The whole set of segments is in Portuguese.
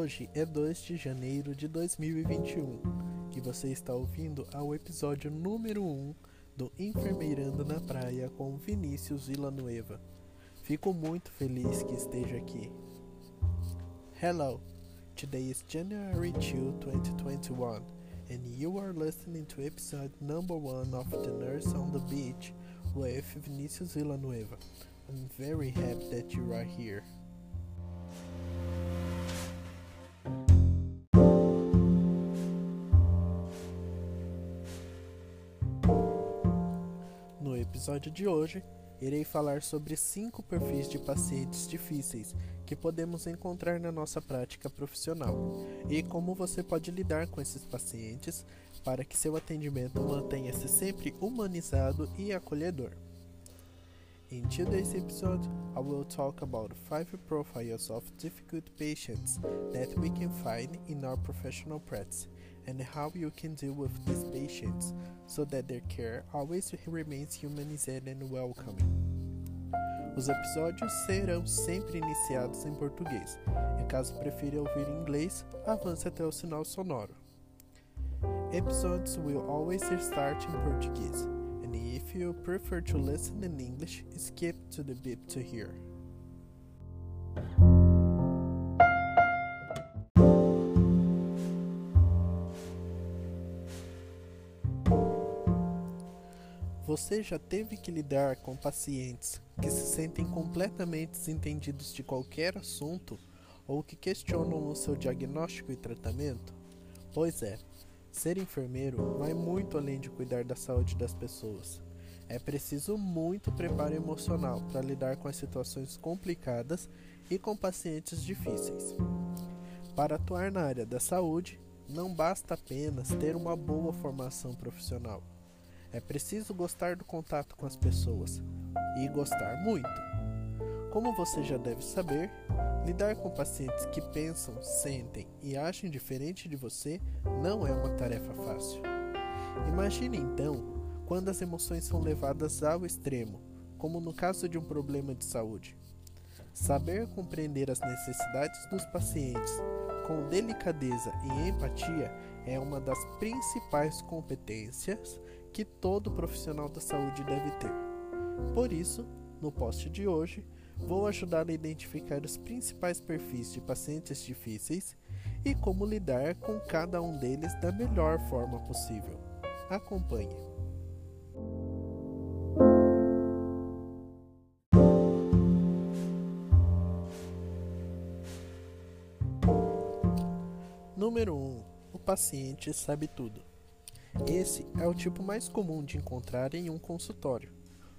Hoje é 2 de janeiro de 2021 e você está ouvindo ao episódio número 1 do Enfermeirando na Praia com Vinícius Villanueva. Fico muito feliz que esteja aqui. Hello, today is January 2, 2021 and you are listening to episode number 1 of The Nurse on the Beach with Vinícius Villanueva. I'm very happy that you are here. Episódio de hoje, irei falar sobre cinco perfis de pacientes difíceis que podemos encontrar na nossa prática profissional e como você pode lidar com esses pacientes para que seu atendimento mantenha-se sempre humanizado e acolhedor. In today's episode, I will talk about five profiles of difficult patients that we can find in our professional practice and how you can deal with these patients so that their care always remains humanized and welcoming. Os episódios serão sempre iniciados em português, e caso prefira ouvir em inglês, avance até o sinal sonoro. Episodes will always start in Portuguese, and if you prefer to listen in English, skip to the beep to hear. Você já teve que lidar com pacientes que se sentem completamente desentendidos de qualquer assunto ou que questionam o seu diagnóstico e tratamento? Pois é, ser enfermeiro vai muito além de cuidar da saúde das pessoas. É preciso muito preparo emocional para lidar com as situações complicadas e com pacientes difíceis. Para atuar na área da saúde, não basta apenas ter uma boa formação profissional. É preciso gostar do contato com as pessoas e gostar muito. Como você já deve saber, lidar com pacientes que pensam, sentem e agem diferente de você não é uma tarefa fácil. Imagine então quando as emoções são levadas ao extremo, como no caso de um problema de saúde. Saber compreender as necessidades dos pacientes com delicadeza e empatia é uma das principais competências que todo profissional da saúde deve ter. Por isso, no post de hoje, vou ajudar a identificar os principais perfis de pacientes difíceis e como lidar com cada um deles da melhor forma possível. Acompanhe. Número 1. Um, o paciente sabe tudo. Esse é o tipo mais comum de encontrar em um consultório.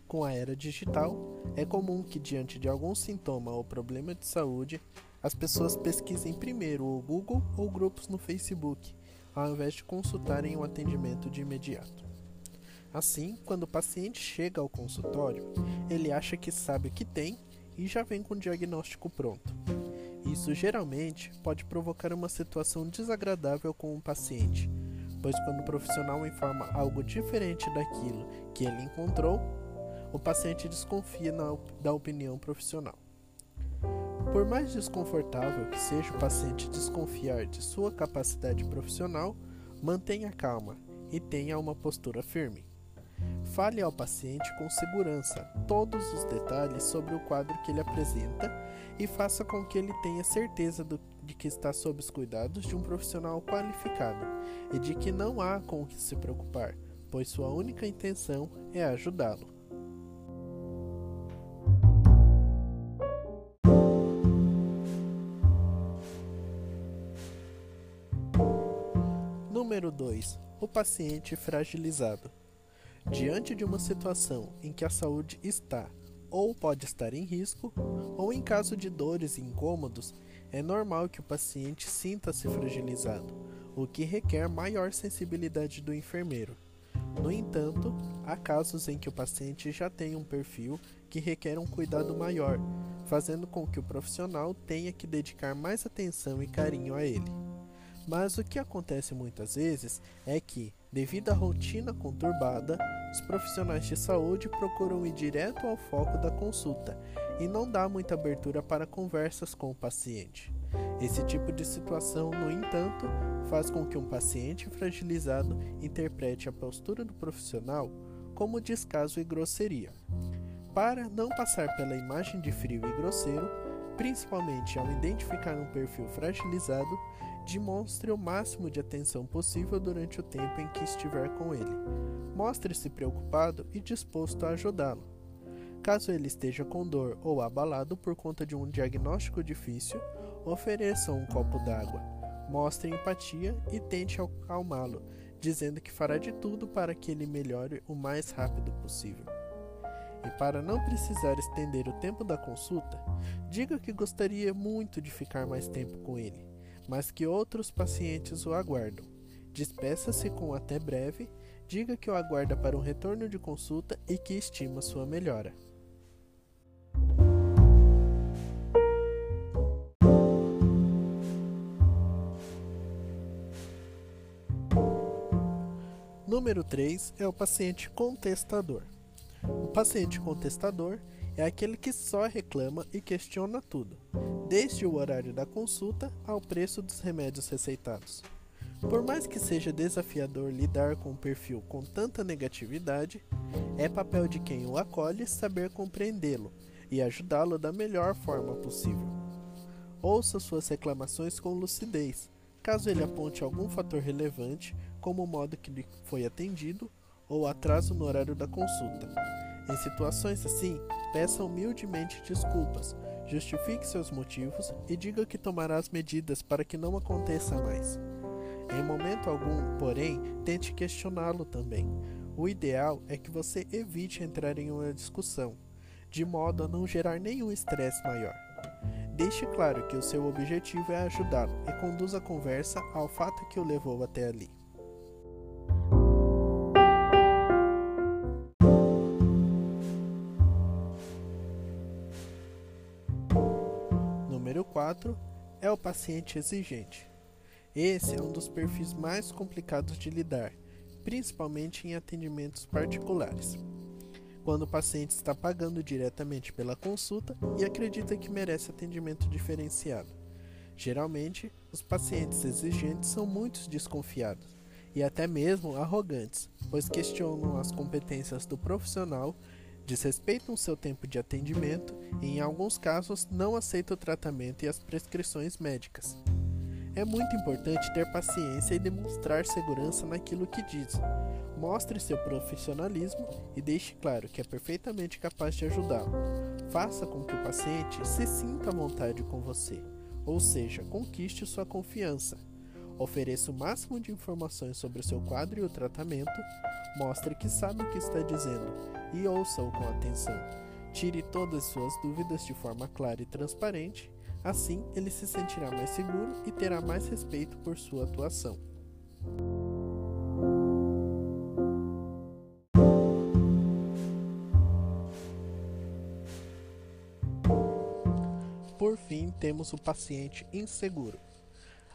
Com a era digital, é comum que, diante de algum sintoma ou problema de saúde, as pessoas pesquisem primeiro o Google ou grupos no Facebook, ao invés de consultarem o atendimento de imediato. Assim, quando o paciente chega ao consultório, ele acha que sabe o que tem e já vem com o diagnóstico pronto. Isso geralmente pode provocar uma situação desagradável com o paciente, pois quando o profissional informa algo diferente daquilo que ele encontrou, o paciente desconfia da opinião profissional. Por mais desconfortável que seja o paciente desconfiar de sua capacidade profissional, mantenha calma e tenha uma postura firme. Fale ao paciente com segurança todos os detalhes sobre o quadro que ele apresenta e faça com que ele tenha certeza do, de que está sob os cuidados de um profissional qualificado e de que não há com o que se preocupar, pois sua única intenção é ajudá-lo. Número 2. O paciente fragilizado. Diante de uma situação em que a saúde está ou pode estar em risco, ou em caso de dores e incômodos, é normal que o paciente sinta-se fragilizado, o que requer maior sensibilidade do enfermeiro. No entanto, há casos em que o paciente já tem um perfil que requer um cuidado maior, fazendo com que o profissional tenha que dedicar mais atenção e carinho a ele. Mas o que acontece muitas vezes é que, devido à rotina conturbada, os profissionais de saúde procuram ir direto ao foco da consulta e não dá muita abertura para conversas com o paciente. Esse tipo de situação, no entanto, faz com que um paciente fragilizado interprete a postura do profissional como descaso e grosseria. Para não passar pela imagem de frio e grosseiro, principalmente ao identificar um perfil fragilizado, demonstre o máximo de atenção possível durante o tempo em que estiver com ele. Mostre-se preocupado e disposto a ajudá-lo. Caso ele esteja com dor ou abalado por conta de um diagnóstico difícil, ofereça um copo d'água. Mostre empatia e tente acalmá-lo, dizendo que fará de tudo para que ele melhore o mais rápido possível. E para não precisar estender o tempo da consulta, diga que gostaria muito de ficar mais tempo com ele, mas que outros pacientes o aguardam. Despeça-se com até breve, diga que o aguarda para um retorno de consulta e que estima sua melhora. Número 3 é o paciente contestador. O paciente contestador é aquele que só reclama e questiona tudo, desde o horário da consulta ao preço dos remédios receitados. Por mais que seja desafiador lidar com um perfil com tanta negatividade, é papel de quem o acolhe saber compreendê-lo e ajudá-lo da melhor forma possível. Ouça suas reclamações com lucidez, caso ele aponte algum fator relevante como o modo que lhe foi atendido ou atraso no horário da consulta. Em situações assim, peça humildemente desculpas, justifique seus motivos e diga que tomará as medidas para que não aconteça mais. Em momento algum, porém, tente questioná-lo também. O ideal é que você evite entrar em uma discussão, de modo a não gerar nenhum estresse maior. Deixe claro que o seu objetivo é ajudá-lo e conduza a conversa ao fato que o levou até ali. 4 é o paciente exigente. Esse é um dos perfis mais complicados de lidar, principalmente em atendimentos particulares. Quando o paciente está pagando diretamente pela consulta e acredita que merece atendimento diferenciado. Geralmente, os pacientes exigentes são muito desconfiados e até mesmo arrogantes, pois questionam as competências do profissional desrespeitam seu tempo de atendimento e, em alguns casos, não aceitam o tratamento e as prescrições médicas. É muito importante ter paciência e demonstrar segurança naquilo que diz. Mostre seu profissionalismo e deixe claro que é perfeitamente capaz de ajudá-lo. Faça com que o paciente se sinta à vontade com você, ou seja, conquiste sua confiança. Ofereça o máximo de informações sobre o seu quadro e o tratamento, mostre que sabe o que está dizendo e ouça-o com atenção. Tire todas suas dúvidas de forma clara e transparente, assim ele se sentirá mais seguro e terá mais respeito por sua atuação. Por fim, temos o paciente inseguro.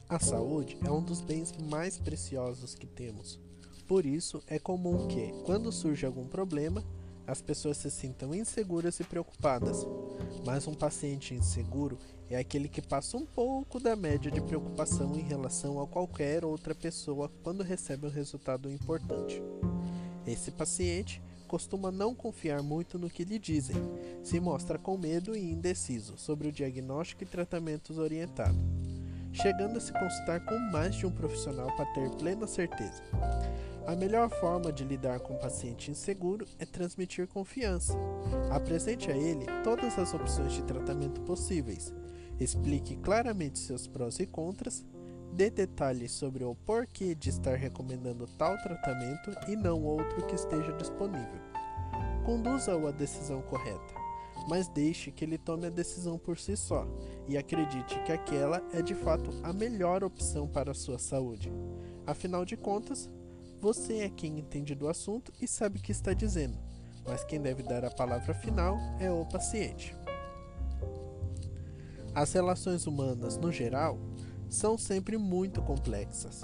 A saúde é um dos bens mais preciosos que temos. Por isso, é comum que, quando surge algum problema, as pessoas se sintam inseguras e preocupadas. Mas um paciente inseguro é aquele que passa um pouco da média de preocupação em relação a qualquer outra pessoa quando recebe um resultado importante. Esse paciente costuma não confiar muito no que lhe dizem, se mostra com medo e indeciso sobre o diagnóstico e tratamentos orientados, chegando a se consultar com mais de um profissional para ter plena certeza. A melhor forma de lidar com um paciente inseguro é transmitir confiança. Apresente a ele todas as opções de tratamento possíveis. Explique claramente seus prós e contras. Dê detalhes sobre o porquê de estar recomendando tal tratamento e não outro que esteja disponível. Conduza-o à decisão correta, mas deixe que ele tome a decisão por si só e acredite que aquela é de fato a melhor opção para a sua saúde. Afinal de contas, você é quem entende do assunto e sabe o que está dizendo, mas quem deve dar a palavra final é o paciente. As relações humanas, no geral, são sempre muito complexas.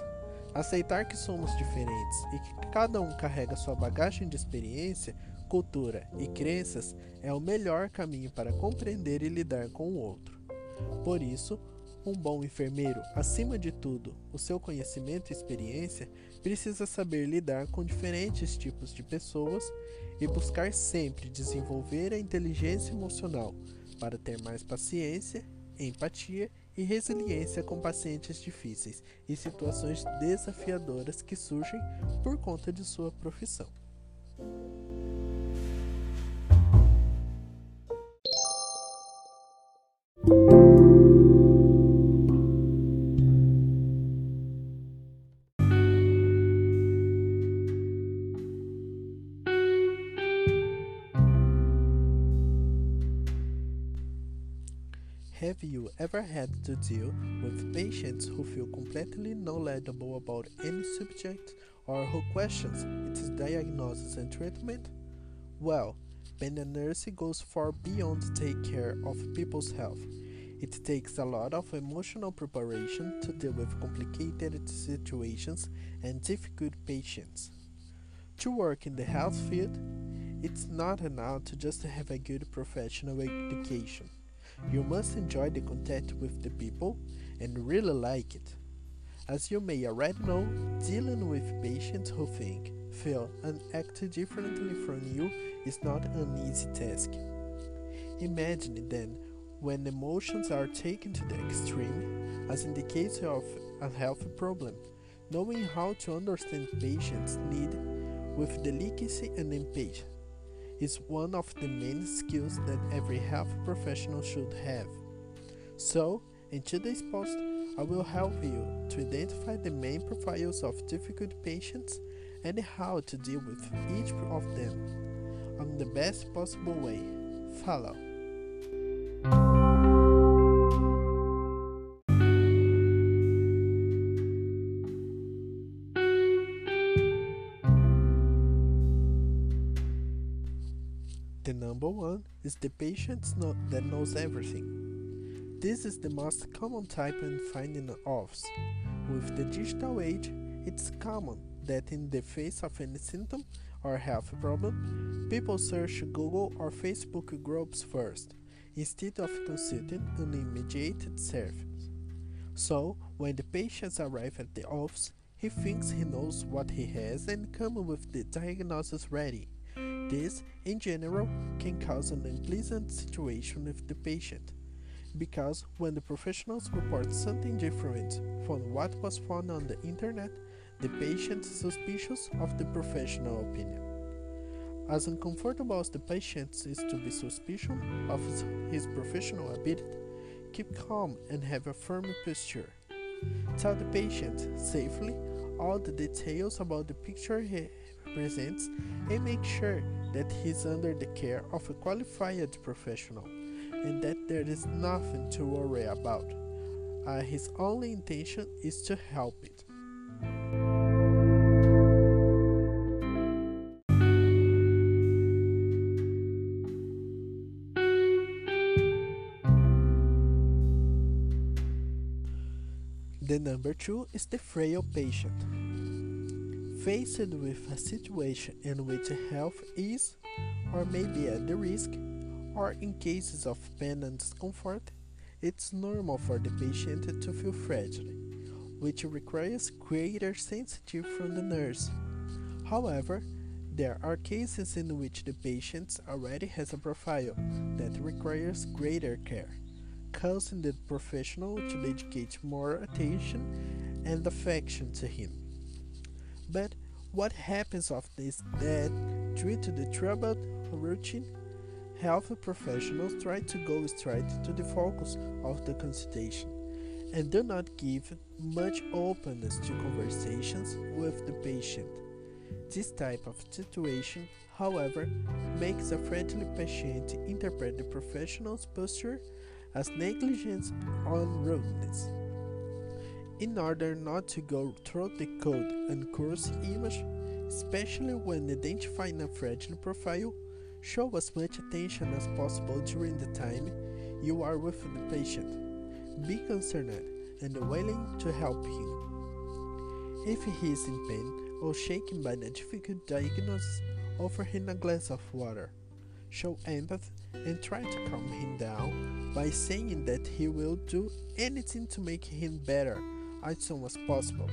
Aceitar que somos diferentes e que cada um carrega sua bagagem de experiência, cultura e crenças é o melhor caminho para compreender e lidar com o outro. Por isso, Um bom enfermeiro, acima de tudo, o seu conhecimento e experiência, precisa saber lidar com diferentes tipos de pessoas e buscar sempre desenvolver a inteligência emocional para ter mais paciência, empatia e resiliência com pacientes difíceis e situações desafiadoras que surgem por conta de sua profissão. Had to deal with patients who feel completely knowledgeable about any subject or who questions its diagnosis and treatment? Well, being a nurse goes far beyond take care of people's health. It takes a lot of emotional preparation to deal with complicated situations and difficult patients. To work in the health field, it's not enough to just have a good professional education. You must enjoy the contact with the people and really like it. As you may already know, dealing with patients who think, feel, and act differently from you is not an easy task. Imagine then when emotions are taken to the extreme, as in the case of a health problem, knowing how to understand patients' need with delicacy and empathy is one of the main skills that every health professional should have. So, in today's post, I will help you to identify the main profiles of difficult patients and how to deal with each of them on the best possible way. Follow. The patient know that knows everything. This is the most common type in finding offs. With the digital age, it's common that in the face of any symptom or health problem, people search Google or Facebook groups first, instead of consulting an immediate service. So, when the patients arrive at the office, he thinks he knows what he has and comes with the diagnosis ready. This, in general, can cause an unpleasant situation with the patient, because when the professionals report something different from what was found on the internet, the patient is suspicious of the professional opinion. As uncomfortable as the patient is to be suspicious of his professional ability, keep calm and have a firm posture. Tell the patient safely all the details about the picture he presents and make sure that he is under the care of a qualified professional and that there is nothing to worry about. Uh, his only intention is to help it. The number two is the frail patient. Faced with a situation in which health is or may be at the risk, or in cases of pain and discomfort, it's normal for the patient to feel fragile, which requires greater sensitivity from the nurse. However, there are cases in which the patient already has a profile that requires greater care, causing the professional to dedicate more attention and affection to him. But what happens often is that, due to the troubled routine, health professionals try to go straight to the focus of the consultation and do not give much openness to conversations with the patient. This type of situation, however, makes a friendly patient interpret the professional's posture as negligence or rudeness. In order not to go through the code and coarse image, especially when identifying a fragile profile, show as much attention as possible during the time you are with the patient. Be concerned and willing to help him. If he is in pain or shaken by the difficult diagnosis, offer him a glass of water. Show empathy and try to calm him down by saying that he will do anything to make him better as soon as possible.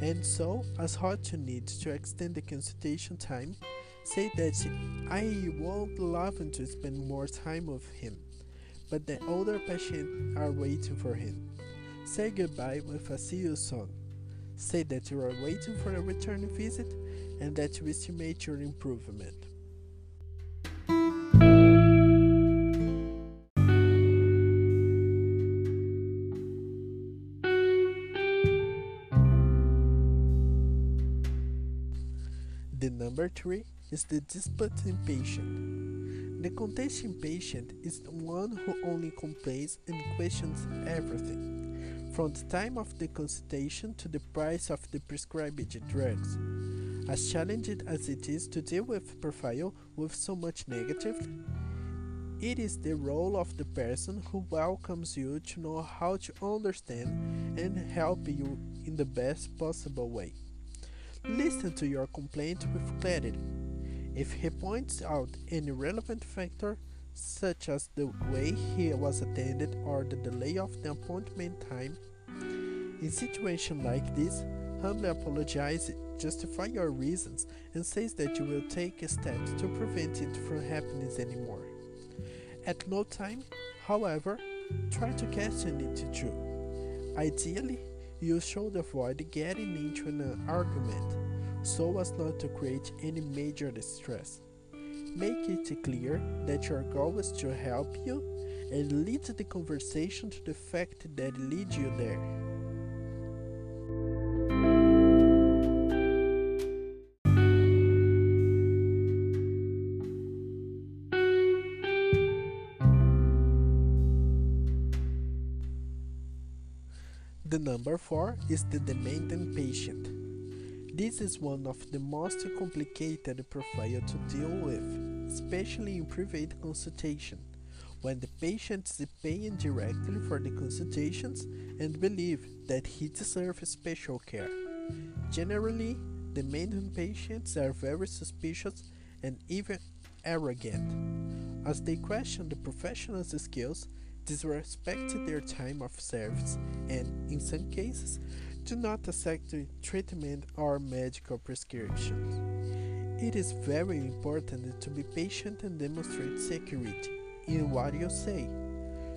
And so, as hard you need to extend the consultation time, say that I would love to spend more time with him, but the older patients are waiting for him. Say goodbye with a see you soon. Say that you are waiting for a return visit and that you estimate your improvement. Is the disputing patient. The contesting patient is the one who only complains and questions everything, from the time of the consultation to the price of the prescribed drugs. As challenging as it is to deal with profile with so much negative, it is the role of the person who welcomes you to know how to understand and help you in the best possible way. Listen to your complaint with clarity. If he points out any relevant factor, such as the way he was attended or the delay of the appointment time, in situations like this, humbly apologize, justify your reasons, and says that you will take steps to prevent it from happening anymore. At no time, however, try to question it too. Ideally, you should avoid getting into an argument so as not to create any major distress. Make it clear that your goal is to help you and lead the conversation to the fact that lead you there. Number 4 is the demanding patient. This is one of the most complicated profile to deal with, especially in private consultation, when the patient is paying directly for the consultations and believe that he deserves special care. Generally, demanding patients are very suspicious and even arrogant, as they question the professional's skills disrespect their time of service, and, in some cases, do not accept treatment or medical prescriptions. It is very important to be patient and demonstrate security in what you say.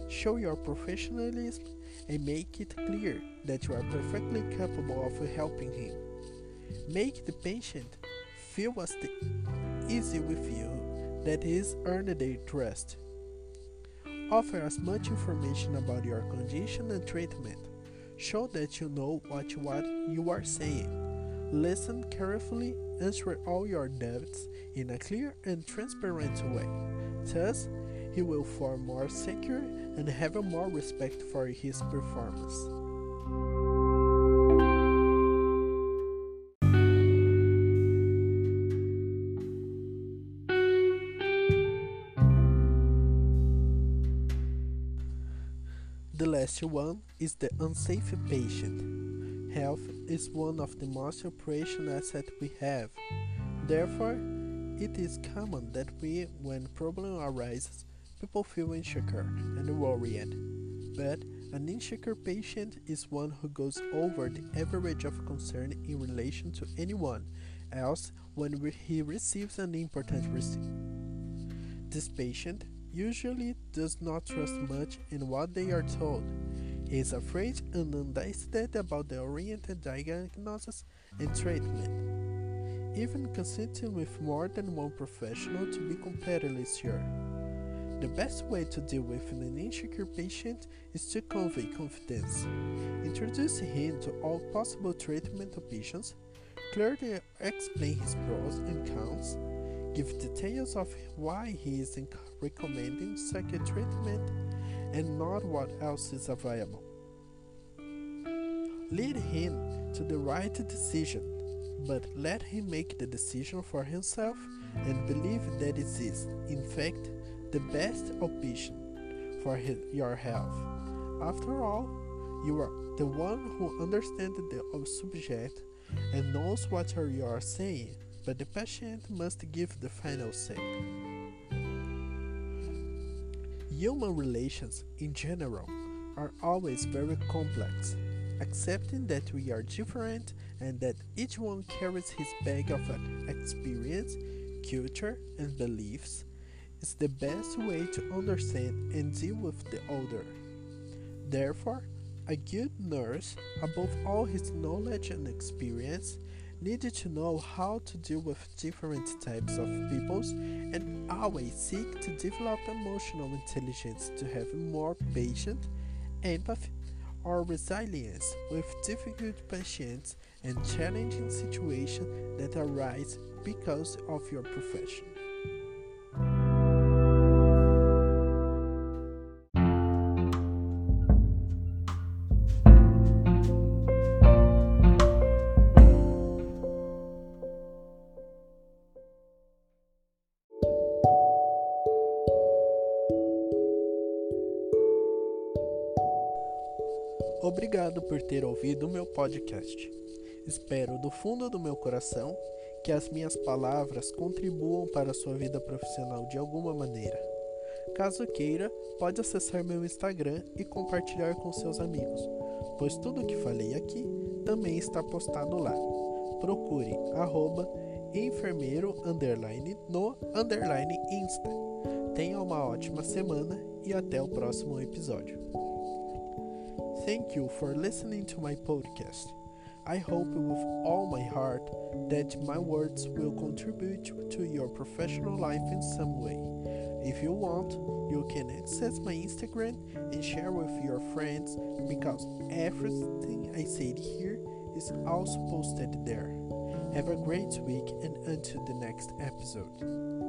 Show your professionalism and make it clear that you are perfectly capable of helping him. Make the patient feel as easy with you that is earn their trust. Offer as much information about your condition and treatment. Show that you know what, what you are saying. Listen carefully, answer all your doubts in a clear and transparent way. Thus, he will feel more secure and have more respect for his performance. The last one is the unsafe patient. Health is one of the most operational assets we have. Therefore, it is common that we, when problem arises, people feel insecure and worried. But an insecure patient is one who goes over the average of concern in relation to anyone else when he receives an important receipt. This patient usually does not trust much in what they are told. He is afraid and undecided about the oriented diagnosis and treatment. Even consulting with more than one professional to be completely sure. The best way to deal with an insecure patient is to convey confidence. Introduce him to all possible treatment options, clearly explain his pros and cons, give details of why he is recommending a treatment and not what else is available. Lead him to the right decision, but let him make the decision for himself and believe that it is, in fact, the best option for his, your health. After all, you are the one who understands the subject and knows what you are saying, but the patient must give the final say. Human relations, in general, are always very complex. Accepting that we are different and that each one carries his bag of experience, culture, and beliefs is the best way to understand and deal with the other. Therefore, a good nurse, above all his knowledge and experience, needed to know how to deal with different types of peoples and always seek to develop emotional intelligence to have more patience, empathy, or resilience with difficult patients and challenging situations that arise because of your profession. Ouvido o meu podcast. Espero do fundo do meu coração que as minhas palavras contribuam para a sua vida profissional de alguma maneira. Caso queira, pode acessar meu Instagram e compartilhar com seus amigos, pois tudo o que falei aqui também está postado lá. Procure arroba enfermeiro underline no underline insta. Tenha uma ótima semana e até o próximo episódio. Thank you for listening to my podcast. I hope with all my heart that my words will contribute to your professional life in some way. If you want, you can access my Instagram and share with your friends because everything I said here is also posted there. Have a great week and until the next episode.